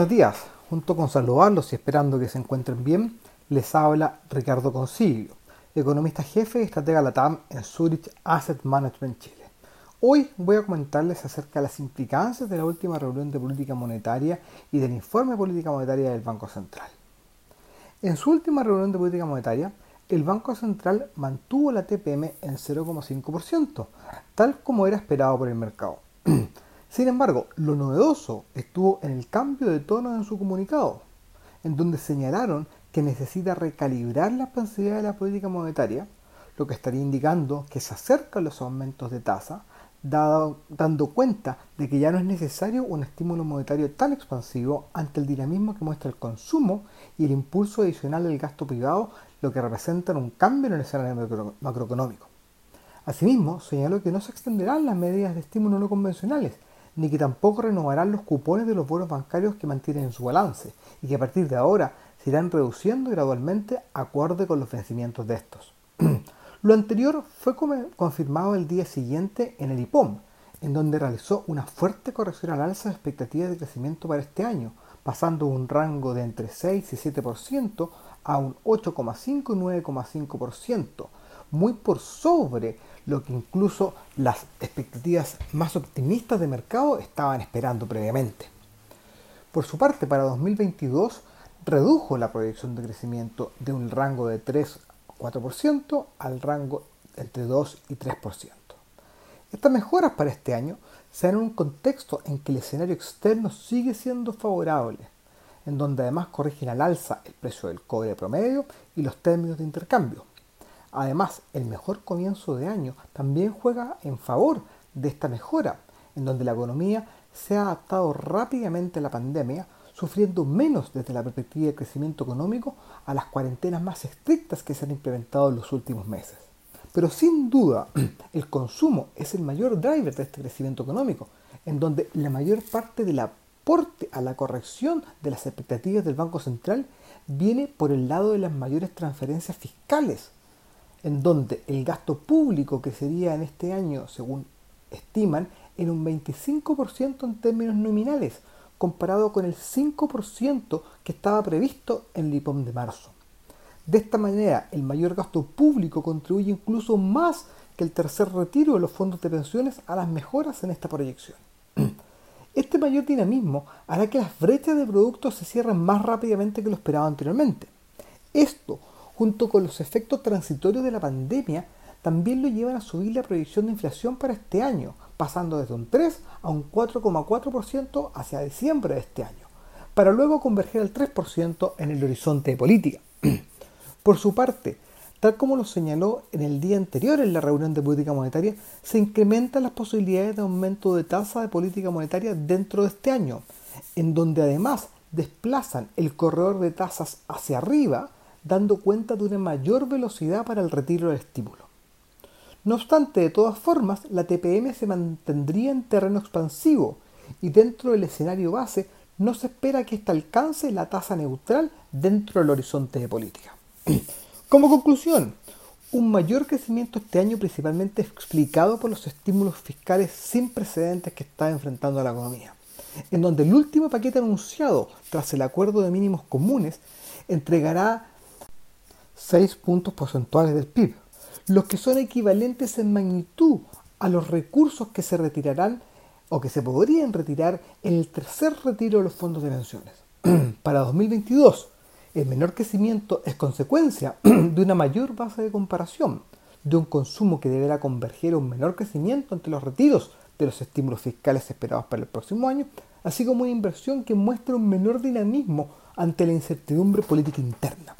Buenos días, junto con saludarlos y esperando que se encuentren bien, les habla Ricardo Concilio, economista jefe y estratega LATAM en Zurich Asset Management Chile. Hoy voy a comentarles acerca de las implicancias de la última reunión de política monetaria y del informe de política monetaria del Banco Central. En su última reunión de política monetaria, el Banco Central mantuvo la TPM en 0,5%, tal como era esperado por el mercado. Sin embargo, lo novedoso estuvo en el cambio de tono en su comunicado, en donde señalaron que necesita recalibrar la expansividad de la política monetaria, lo que estaría indicando que se acercan los aumentos de tasa, dando cuenta de que ya no es necesario un estímulo monetario tan expansivo ante el dinamismo que muestra el consumo y el impulso adicional del gasto privado, lo que representan un cambio en el escenario macroeconómico. Asimismo, señaló que no se extenderán las medidas de estímulo no convencionales, ni que tampoco renovarán los cupones de los bonos bancarios que mantienen en su balance y que a partir de ahora se irán reduciendo gradualmente acorde con los vencimientos de estos. Lo anterior fue confirmado el día siguiente en el IPOM, en donde realizó una fuerte corrección al alza de expectativas de crecimiento para este año, pasando un rango de entre 6 y 7% a un 8,5 y 9,5%, muy por sobre lo que incluso las expectativas más optimistas de mercado estaban esperando previamente. Por su parte, para 2022 redujo la proyección de crecimiento de un rango de 3 4% al rango entre 2 y 3%. Estas mejoras para este año se dan en un contexto en que el escenario externo sigue siendo favorable, en donde además corrigen al alza el precio del cobre promedio y los términos de intercambio, Además, el mejor comienzo de año también juega en favor de esta mejora, en donde la economía se ha adaptado rápidamente a la pandemia, sufriendo menos desde la perspectiva de crecimiento económico a las cuarentenas más estrictas que se han implementado en los últimos meses. Pero sin duda, el consumo es el mayor driver de este crecimiento económico, en donde la mayor parte del aporte a la corrección de las expectativas del Banco Central viene por el lado de las mayores transferencias fiscales en donde el gasto público que sería en este año, según estiman, en un 25% en términos nominales, comparado con el 5% que estaba previsto en el IPOM de marzo. De esta manera, el mayor gasto público contribuye incluso más que el tercer retiro de los fondos de pensiones a las mejoras en esta proyección. Este mayor dinamismo hará que las brechas de productos se cierren más rápidamente que lo esperado anteriormente. Esto junto con los efectos transitorios de la pandemia, también lo llevan a subir la proyección de inflación para este año, pasando desde un 3 a un 4,4% hacia diciembre de este año, para luego converger al 3% en el horizonte de política. Por su parte, tal como lo señaló en el día anterior en la reunión de política monetaria, se incrementan las posibilidades de aumento de tasa de política monetaria dentro de este año, en donde además desplazan el corredor de tasas hacia arriba, dando cuenta de una mayor velocidad para el retiro del estímulo. No obstante, de todas formas, la TPM se mantendría en terreno expansivo y dentro del escenario base no se espera que ésta alcance la tasa neutral dentro del horizonte de política. Como conclusión, un mayor crecimiento este año principalmente explicado por los estímulos fiscales sin precedentes que está enfrentando la economía, en donde el último paquete anunciado tras el acuerdo de mínimos comunes entregará 6 puntos porcentuales del PIB, los que son equivalentes en magnitud a los recursos que se retirarán o que se podrían retirar en el tercer retiro de los fondos de pensiones. Para 2022, el menor crecimiento es consecuencia de una mayor base de comparación, de un consumo que deberá converger a un menor crecimiento ante los retiros de los estímulos fiscales esperados para el próximo año, así como una inversión que muestra un menor dinamismo ante la incertidumbre política interna.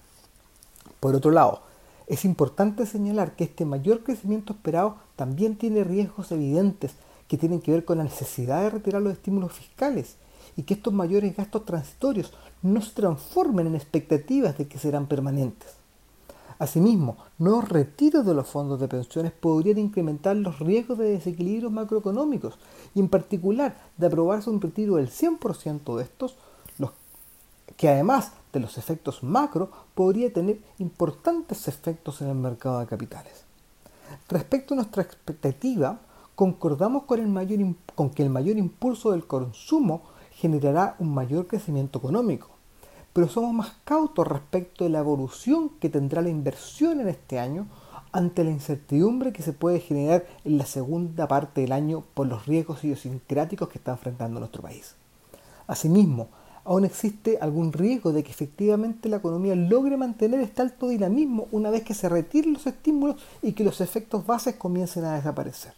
Por otro lado, es importante señalar que este mayor crecimiento esperado también tiene riesgos evidentes que tienen que ver con la necesidad de retirar los estímulos fiscales y que estos mayores gastos transitorios no se transformen en expectativas de que serán permanentes. Asimismo, nuevos retiros de los fondos de pensiones podrían incrementar los riesgos de desequilibrios macroeconómicos y en particular de aprobarse un retiro del 100% de estos, que además de los efectos macro podría tener importantes efectos en el mercado de capitales. Respecto a nuestra expectativa, concordamos con, que el mayor impulso del consumo generará un mayor crecimiento económico, pero somos más cautos respecto de la evolución que tendrá la inversión en este año ante la incertidumbre que se puede generar en la segunda parte del año por los riesgos idiosincráticos que está enfrentando nuestro país. Asimismo, aún existe algún riesgo de que efectivamente la economía logre mantener este alto dinamismo una vez que se retiren los estímulos y que los efectos bases comiencen a desaparecer.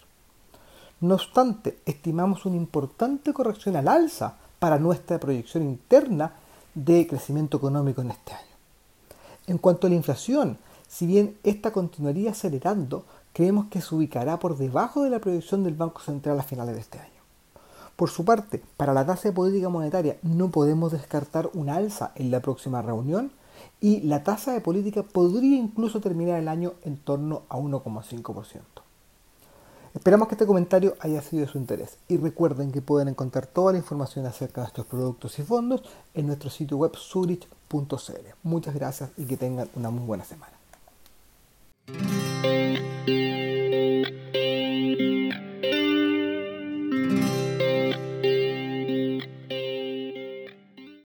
No obstante, estimamos una importante corrección al alza para nuestra proyección interna de crecimiento económico en este año. En cuanto a la inflación, si bien esta continuaría acelerando, creemos que se ubicará por debajo de la proyección del Banco Central a finales de este año. Por su parte, para la tasa de política monetaria no podemos descartar una alza en la próxima reunión y la tasa de política podría incluso terminar el año en torno a 1,5%. Esperamos que este comentario haya sido de su interés y recuerden que pueden encontrar toda la información acerca de estos productos y fondos en nuestro sitio web zurich.cl. Muchas gracias y que tengan una muy buena semana.